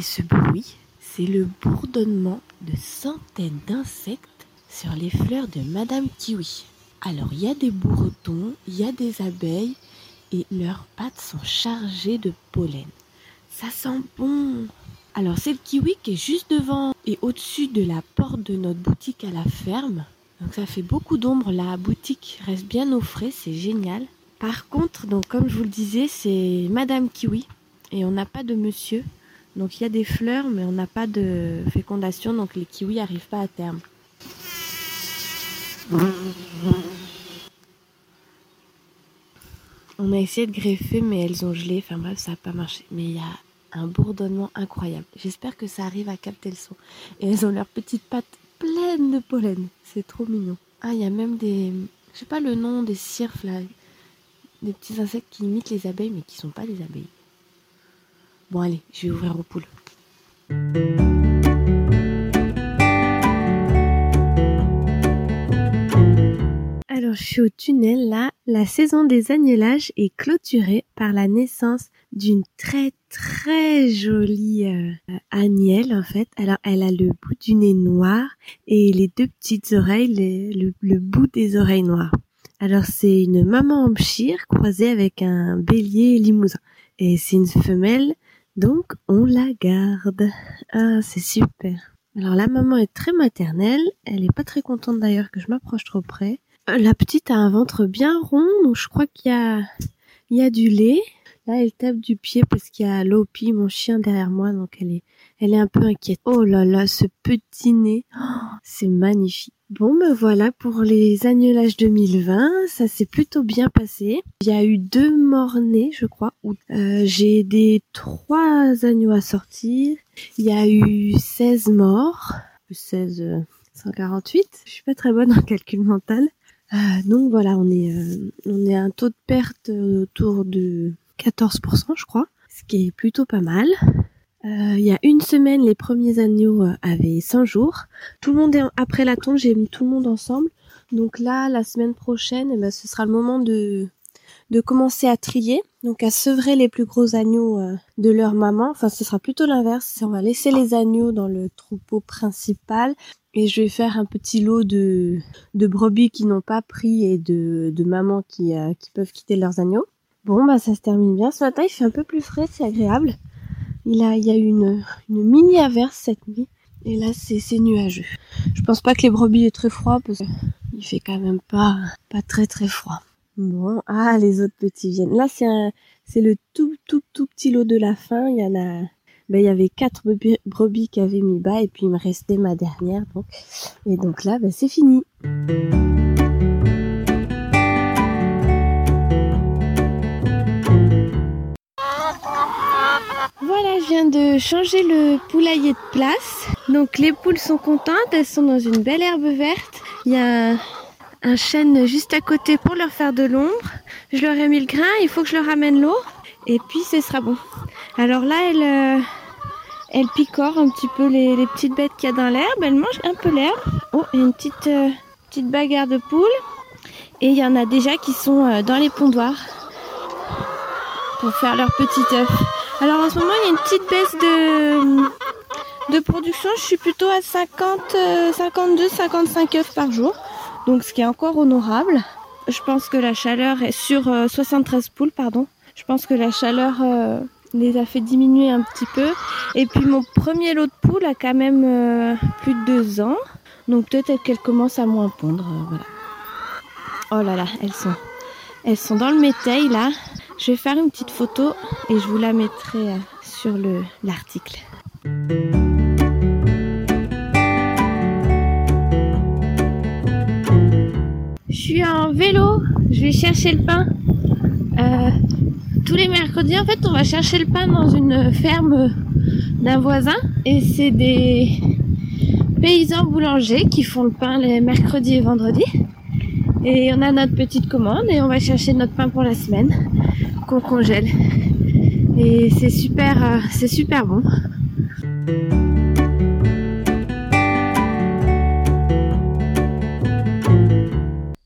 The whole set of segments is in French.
entendez ce bruit, c'est le bourdonnement de centaines d'insectes sur les fleurs de Madame Kiwi. Alors il y a des bourretons, il y a des abeilles et leurs pattes sont chargées de pollen. Ça sent bon. Alors c'est le kiwi qui est juste devant et au-dessus de la porte de notre boutique à la ferme. Donc ça fait beaucoup d'ombre, la boutique reste bien au frais, c'est génial. Par contre, donc comme je vous le disais, c'est Madame Kiwi et on n'a pas de monsieur. Donc il y a des fleurs mais on n'a pas de fécondation donc les kiwis n'arrivent pas à terme. On a essayé de greffer mais elles ont gelé, enfin bref ça n'a pas marché. Mais il y a un bourdonnement incroyable. J'espère que ça arrive à capter le son. Et elles ont leurs petites pattes pleines de pollen. C'est trop mignon. Ah, il y a même des. Je sais pas le nom des cirfes. Des petits insectes qui imitent les abeilles mais qui sont pas des abeilles. Bon, allez, je vais ouvrir aux poules. Alors, je suis au tunnel là. La saison des agnelages est clôturée par la naissance d'une très très jolie euh, agnelle en fait. Alors, elle a le bout du nez noir et les deux petites oreilles, le, bout des oreilles noires. Alors, c'est une maman hampshire croisée avec un bélier limousin. Et c'est une femelle, donc on la garde. Ah, c'est super. Alors la maman est très maternelle, elle est pas très contente d'ailleurs que je m'approche trop près. Euh, la petite a un ventre bien rond, donc je crois qu'il a, y a du lait. Là, elle tape du pied parce qu'il y a Lopi, mon chien, derrière moi, donc elle est, elle est un peu inquiète. Oh là là, ce petit nez, oh, c'est magnifique. Bon, me voilà pour les agnelages 2020. Ça s'est plutôt bien passé. Il y a eu deux morts-nés, je crois. Euh, j'ai aidé trois agneaux à sortir. Il y a eu 16 morts. 16, 148. Je suis pas très bonne en calcul mental. Euh, donc voilà, on est, euh, on est à un taux de perte autour de 14%, je crois, ce qui est plutôt pas mal. Euh, il y a une semaine, les premiers agneaux avaient 100 jours. Tout le monde est après la tombe, j'ai mis tout le monde ensemble. Donc là, la semaine prochaine, eh ben, ce sera le moment de de commencer à trier, donc à sevrer les plus gros agneaux de leur maman. Enfin, ce sera plutôt l'inverse. On va laisser les agneaux dans le troupeau principal et je vais faire un petit lot de, de brebis qui n'ont pas pris et de, de mamans qui, euh, qui peuvent quitter leurs agneaux. Bon, bah ça se termine bien. Ce matin, il fait un peu plus frais, c'est agréable. Il, y a eu une, une mini averse cette nuit. Et là, c'est nuageux. Je pense pas que les brebis aient très froid parce qu'il fait quand même pas, très très froid. Bon, ah, les autres petits viennent. Là, c'est c'est le tout tout tout petit lot de la fin. Il y en a ben, il y avait quatre brebis qui avaient mis bas et puis il me restait ma dernière. Donc. Et donc là, ben, c'est fini. De changer le poulailler de place. Donc les poules sont contentes, elles sont dans une belle herbe verte. Il y a un chêne juste à côté pour leur faire de l'ombre. Je leur ai mis le grain, il faut que je leur ramène l'eau. Et puis ce sera bon. Alors là, elle, euh, elle picore un petit peu les, petites bêtes qu'il y a dans l'herbe. Elle mange un peu l'herbe. Oh, il y a une petite, euh, petite bagarre de poules. Et il y en a déjà qui sont euh, dans les pondoirs pour faire leur petit œuf. Alors en ce moment, il y a une petite baisse de, de production. Je suis plutôt à 50, 52, 55 œufs par jour. Donc ce qui est encore honorable. Je pense que la chaleur est sur 73 euh, poules, pardon. Je pense que la chaleur les a fait diminuer un petit peu. Et puis mon premier lot de poules a quand même euh, plus de deux ans. Donc peut-être qu'elles commencent à moins pondre. Euh, voilà. Oh là là, elles sont, elles sont dans le métail là. Je vais faire une petite photo et je vous la mettrai euh, sur le l'article. Je suis en vélo, je vais chercher le pain. Euh, tous les mercredis, en fait, on va chercher le pain dans une ferme d'un voisin et c'est des paysans boulangers qui font le pain les mercredis et vendredis. Et on a notre petite commande et on va chercher notre pain pour la semaine congèle. Et c'est super, euh, c'est super bon.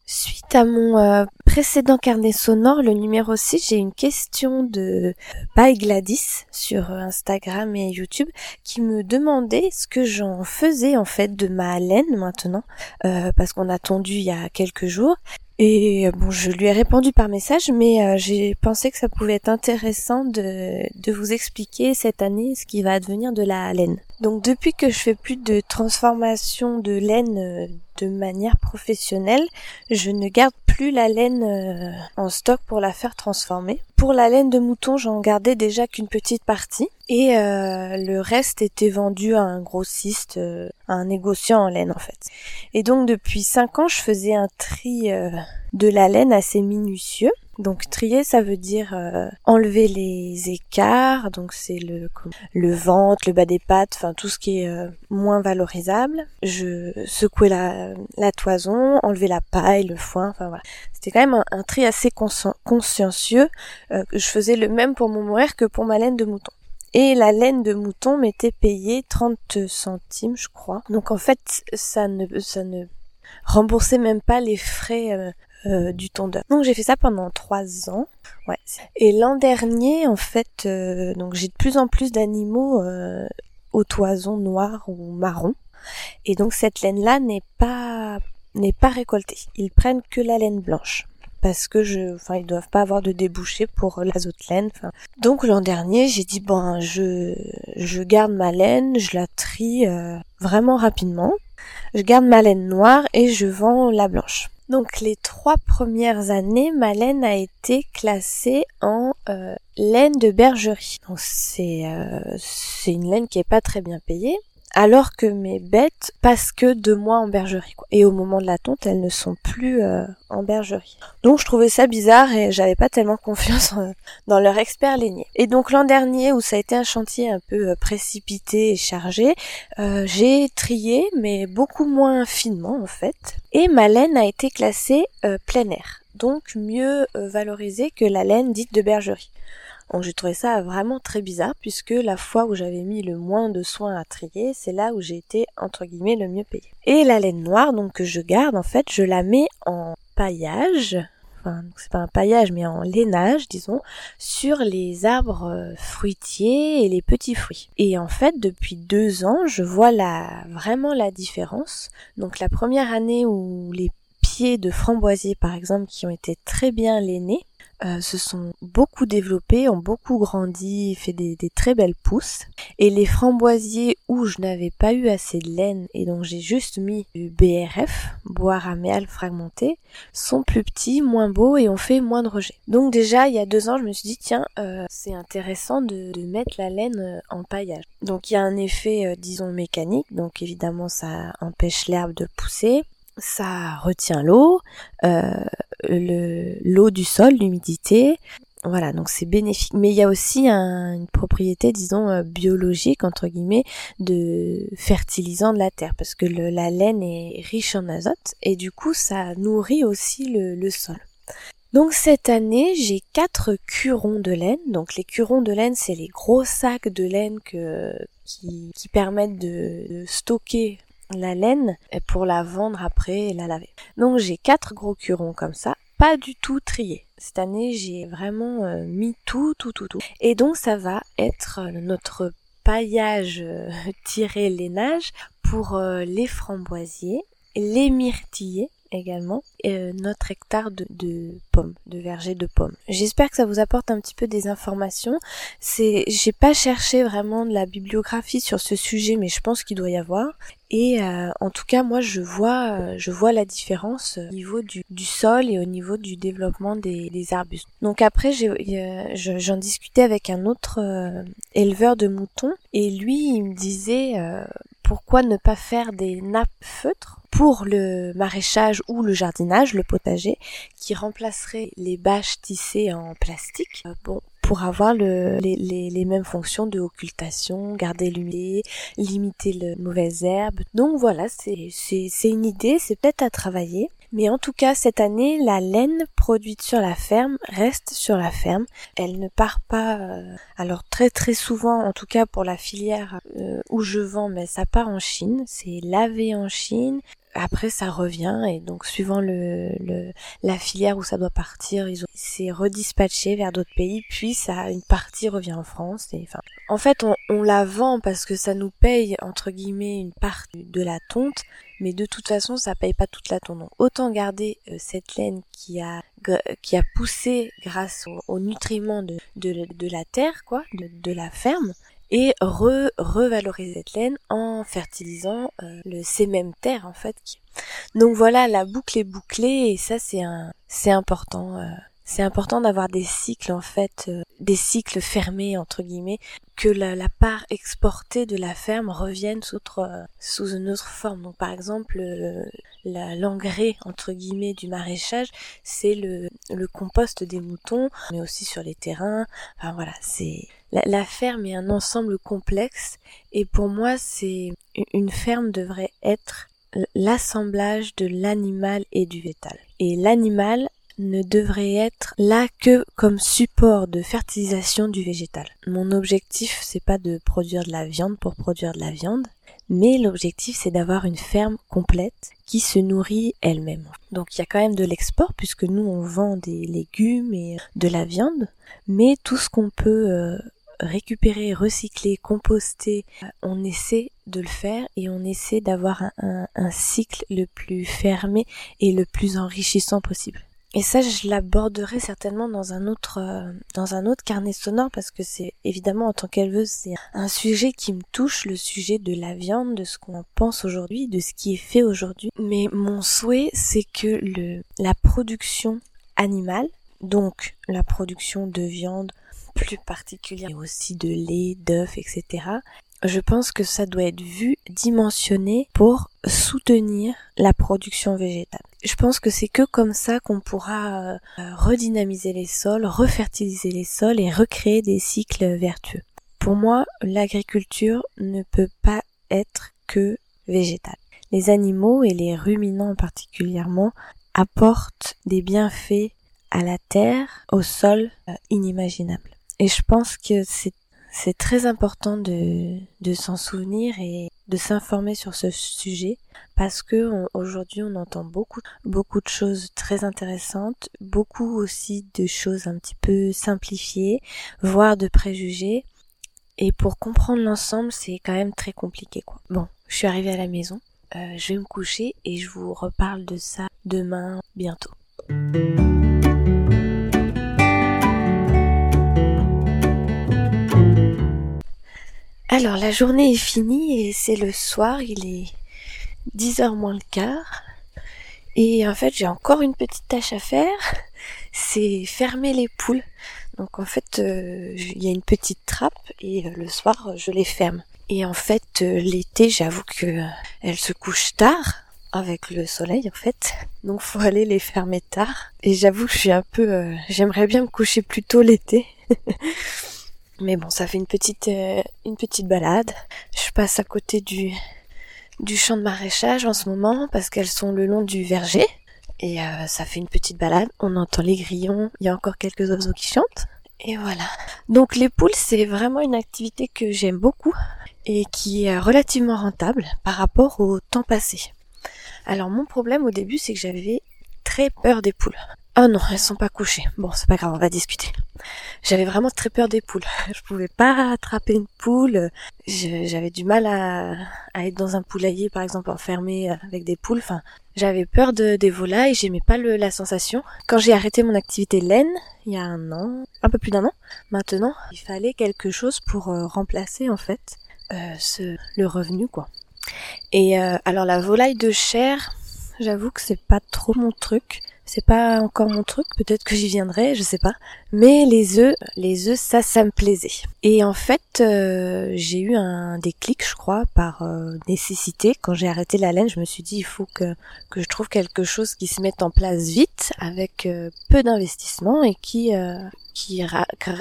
Suite à mon euh, précédent carnet sonore, le numéro 6, j'ai une question de By Gladys sur Instagram et YouTube qui me demandait ce que j'en faisais en fait de ma laine maintenant, euh, parce qu'on a tondu il y a quelques jours. Et bon, je lui ai répondu par message, mais euh, j'ai pensé que ça pouvait être intéressant de, de vous expliquer cette année ce qui va advenir de la laine. Donc depuis que je fais plus de transformation de laine euh, de manière professionnelle, je ne garde plus la laine euh, en stock pour la faire transformer. Pour la laine de mouton, j'en gardais déjà qu'une petite partie et euh, le reste était vendu à un grossiste, à un négociant en laine en fait. Et donc depuis 5 ans, je faisais un tri de la laine assez minutieux donc trier, ça veut dire euh, enlever les écarts, donc c'est le le ventre, le bas des pattes, enfin tout ce qui est euh, moins valorisable. Je secouais la, la toison, enlever la paille, le foin, enfin voilà. C'était quand même un, tri assez consciencieux. Euh, je faisais le même pour mon mohair que pour ma laine de mouton. Et la laine de mouton m'était payée 30 centimes, je crois. Donc en fait, ça ne ça ne remboursait même pas les frais euh, du tondeur. Donc j'ai fait ça pendant trois ans. Ouais. Et l'an dernier, en fait, euh, donc j'ai de plus en plus d'animaux euh, aux toisons noires ou marron. Et donc cette laine-là n'est pas n'est pas récoltée. Ils prennent que la laine blanche parce que je, enfin, ils doivent pas avoir de débouché pour l'azote laine. Enfin, donc l'an dernier, j'ai dit bon, je, je garde ma laine, je la trie vraiment rapidement. Je garde ma laine noire et je vends la blanche. Donc les trois premières années, ma laine a été classée en euh, laine de bergerie. Donc c'est euh, une laine qui est pas très bien payée alors que mes bêtes passent que deux mois en bergerie. Quoi. Et au moment de la tonte, elles ne sont plus euh, en bergerie. Donc je trouvais ça bizarre et j'avais pas tellement confiance dans leur expert lainier. Et donc l'an dernier, où ça a été un chantier un peu euh, précipité et chargé, euh, j'ai trié, mais beaucoup moins finement en fait. Et ma laine a été classée plein air, donc mieux valorisée que la laine dite de bergerie. Donc j'ai trouvé ça vraiment très bizarre puisque la fois où j'avais mis le moins de soins à trier, c'est là où j'ai été entre guillemets le mieux payé. Et la laine noire donc que je garde en fait, je la mets en paillage. Enfin c'est pas un paillage mais en lainage disons sur les arbres euh, fruitiers et les petits fruits. Et en fait depuis deux ans je vois la vraiment la différence. Donc la première année où les pieds de framboisier par exemple qui ont été très bien lainés euh, se sont beaucoup développés, ont beaucoup grandi, fait des, très belles pousses. Et les framboisiers où je n'avais pas eu assez de laine et donc j'ai juste mis du BRF, bois raméal fragmenté, sont plus petits, moins beaux et ont fait moins de rejets. Donc déjà il y a deux ans je me suis dit tiens euh, c'est intéressant de, mettre la laine euh, en paillage. Donc il y a un effet disons mécanique, donc évidemment ça empêche l'herbe de pousser ça retient l'eau, euh, l'eau du sol, l'humidité. Voilà, donc c'est bénéfique. Mais il y a aussi une propriété, disons, euh, biologique, entre guillemets, de fertilisant de la terre, parce que la laine est riche en azote, et du coup, ça nourrit aussi le, sol. Donc cette année, j'ai quatre curons de laine. Donc les curons de laine, c'est les gros sacs de laine que, qui, permettent de stocker la laine pour la vendre après et la laver. Donc j'ai quatre gros curons comme ça, pas du tout triés. Cette année j'ai vraiment euh, mis tout, tout, tout, tout. Et donc ça va être notre paillage euh, tiré lainage pour euh, les framboisiers, les myrtillers également euh, notre hectare de, de, pommes, de vergers de pommes. J'espère que ça vous apporte un petit peu des informations. C'est, j'ai pas cherché vraiment de la bibliographie sur ce sujet, mais je pense qu'il doit y avoir. Et euh, en tout cas, moi, je vois, euh, je vois la différence au niveau du, du sol et au niveau du développement des, des arbustes. Donc après, j'en discutais avec un autre éleveur de moutons et lui, il me disait pourquoi ne pas faire des nappes feutres pour le maraîchage ou le jardinage, le potager, qui remplacerait les bâches tissées en plastique. Euh, bon, pour avoir le, les, les, mêmes fonctions de occultation, garder l'humidité, limiter les mauvaises herbes. Donc voilà, c'est une idée, c'est peut-être à travailler. Mais en tout cas, cette année, la laine produite sur la ferme reste sur la ferme. Elle ne part pas. Euh, alors très très souvent, en tout cas pour la filière euh, où je vends, mais ça part en Chine. C'est lavé en Chine, après ça revient et donc suivant le, le la filière où ça doit partir, ils ont c'est redispatché vers d'autres pays, puis ça une partie revient en France et enfin en fait on, on la vend parce que ça nous paye entre guillemets une partie de la tonte, mais de toute façon ça paye pas toute la tonte. Donc autant garder euh, cette laine qui a qui a poussé grâce aux, nutriments de, de, de la terre quoi, de, de la ferme et re revaloriser cette laine en fertilisant euh, le ces mêmes terres en fait. Donc voilà, la boucle est bouclée et ça c'est un c'est important. Euh, c'est important d'avoir des cycles en fait, euh, des cycles fermés entre guillemets, que la, la, part exportée de la ferme revienne sous, autre, sous une autre forme. Donc par exemple, l'engrais entre guillemets du maraîchage, c'est le, le compost des moutons, mais aussi sur les terrains. Enfin voilà, c'est la, ferme est un ensemble complexe et pour moi c'est une ferme devrait être l'assemblage de l'animal et du végétal. Et l'animal ne devrait être là que comme support de fertilisation du végétal. Mon objectif c'est pas de produire de la viande pour produire de la viande, mais l'objectif c'est d'avoir une ferme complète qui se nourrit elle-même. Donc il y a quand même de l'export puisque nous on vend des légumes et de la viande, mais tout ce qu'on peut euh, récupérer, recycler, composter, euh, on essaie de le faire et on essaie d'avoir un, cycle le plus fermé et le plus enrichissant possible. Et ça, je l'aborderai certainement dans un autre euh, dans un autre carnet sonore parce que c'est évidemment en tant qu'éleveuse, c'est un sujet qui me touche, le sujet de la viande, de ce qu'on pense aujourd'hui, de ce qui est fait aujourd'hui. Mais mon souhait, c'est que le la production animale, donc la production de viande, plus particulière, aussi de lait, d'œufs, etc. Je pense que ça doit être vu, dimensionné pour soutenir la production végétale. Je pense que c'est que comme ça qu'on pourra euh, redynamiser les sols, refertiliser les sols et recréer des cycles vertueux. Pour moi, l'agriculture ne peut pas être que végétale. Les animaux et les ruminants particulièrement apportent des bienfaits à la terre, au sol, euh, inimaginables. Et je pense que c'est c'est très important de, de s'en souvenir et de s'informer sur ce sujet parce que aujourd'hui on entend beaucoup beaucoup de choses très intéressantes, beaucoup aussi de choses un petit peu simplifiées, voire de préjugés. Et pour comprendre l'ensemble, c'est quand même très compliqué quoi. Bon, je suis arrivée à la maison, euh, je vais me coucher et je vous reparle de ça demain bientôt. Alors la journée est finie et c'est le soir, il est 10h moins le quart. Et en fait j'ai encore une petite tâche à faire, c'est fermer les poules. Donc en fait euh, il y a une petite trappe et euh, le soir je les ferme. Et en fait euh, l'été j'avoue que elles se couchent tard avec le soleil en fait. Donc faut aller les fermer tard. Et j'avoue que je suis un peu j'aimerais bien me coucher plus tôt l'été. Mais bon, ça fait une petite euh, une petite balade. Je passe à côté du du champ de maraîchage en ce moment parce qu'elles sont le long du verger et euh, ça fait une petite balade. On entend les grillons, il y a encore quelques oiseaux qui chantent et voilà. Donc les poules, c'est vraiment une activité que j'aime beaucoup et qui est relativement rentable par rapport au temps passé. Alors mon problème au début, c'est que j'avais très peur des poules. Oh non, elles sont pas couchées. Bon, c'est pas grave, on va discuter. J'avais vraiment très peur des poules. Je pouvais pas attraper une poule. J'avais du mal à, être dans un poulailler, par exemple, enfermé avec des poules. Enfin, j'avais peur de, des volailles. J'aimais pas la sensation. Quand j'ai arrêté mon activité laine, il y a un an, un peu plus d'un an, maintenant, il fallait quelque chose pour euh, remplacer en fait euh, ce, le revenu, quoi. Et euh, alors la volaille de chair, j'avoue que c'est pas trop mon truc. C'est pas encore mon truc, peut-être que j'y viendrai, je sais pas. Mais les œufs, les œufs, ça, ça me plaisait. Et en fait, euh, j'ai eu un déclic, je crois, par euh, nécessité. Quand j'ai arrêté la laine, je me suis dit, il faut que, je trouve quelque chose qui se mette en place vite, avec euh, peu d'investissement et qui, qui,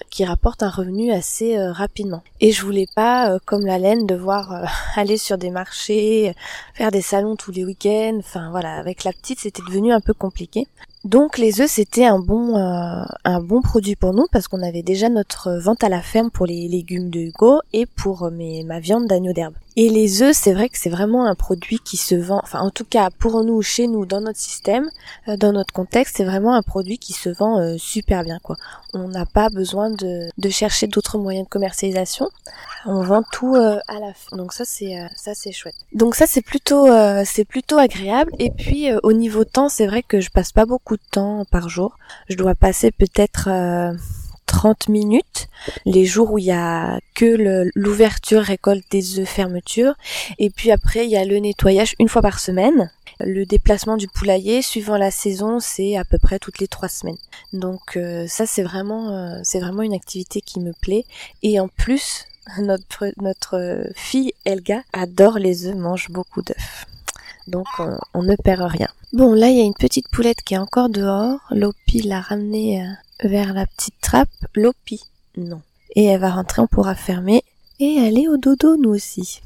qui rapporte un revenu assez euh, rapidement. Et je voulais pas, euh, comme la laine, devoir euh, aller sur des marchés, faire des salons tous les week-ends. Enfin voilà, avec la petite, c'était devenu un peu compliqué. Donc les œufs c'était un bon euh, un bon produit pour nous parce qu'on avait déjà notre vente à la ferme pour les légumes de Hugo et pour mes, ma viande d'agneau d'herbe. Et les œufs, c'est vrai que c'est vraiment un produit qui se vend, enfin en tout cas pour nous, chez nous, dans notre système, euh, dans notre contexte, c'est vraiment un produit qui se vend euh, super bien quoi. On n'a pas besoin de, de chercher d'autres moyens de commercialisation. On vend tout euh, à la fin. Donc ça c'est ça c'est chouette. Donc ça c'est plutôt c'est plutôt agréable. Et puis au niveau temps, c'est vrai que je passe pas beaucoup de temps par jour. Je dois passer peut-être 30 minutes, les jours où il y a que l'ouverture, récolte des œufs, fermeture, et puis après il y a le nettoyage une fois par semaine. Le déplacement du poulailler, suivant la saison, c'est à peu près toutes les trois semaines. Donc euh, ça c'est vraiment euh, c'est vraiment une activité qui me plaît. Et en plus, notre notre fille Elga adore les œufs, mange beaucoup d'œufs. Donc on, on, ne perd rien. Bon là il y a une petite poulette qui est encore dehors. Lopi l'a ramenée euh, vers la petite trappe, Lopi. Non. Et elle va rentrer, on pourra fermer et aller au dodo nous aussi.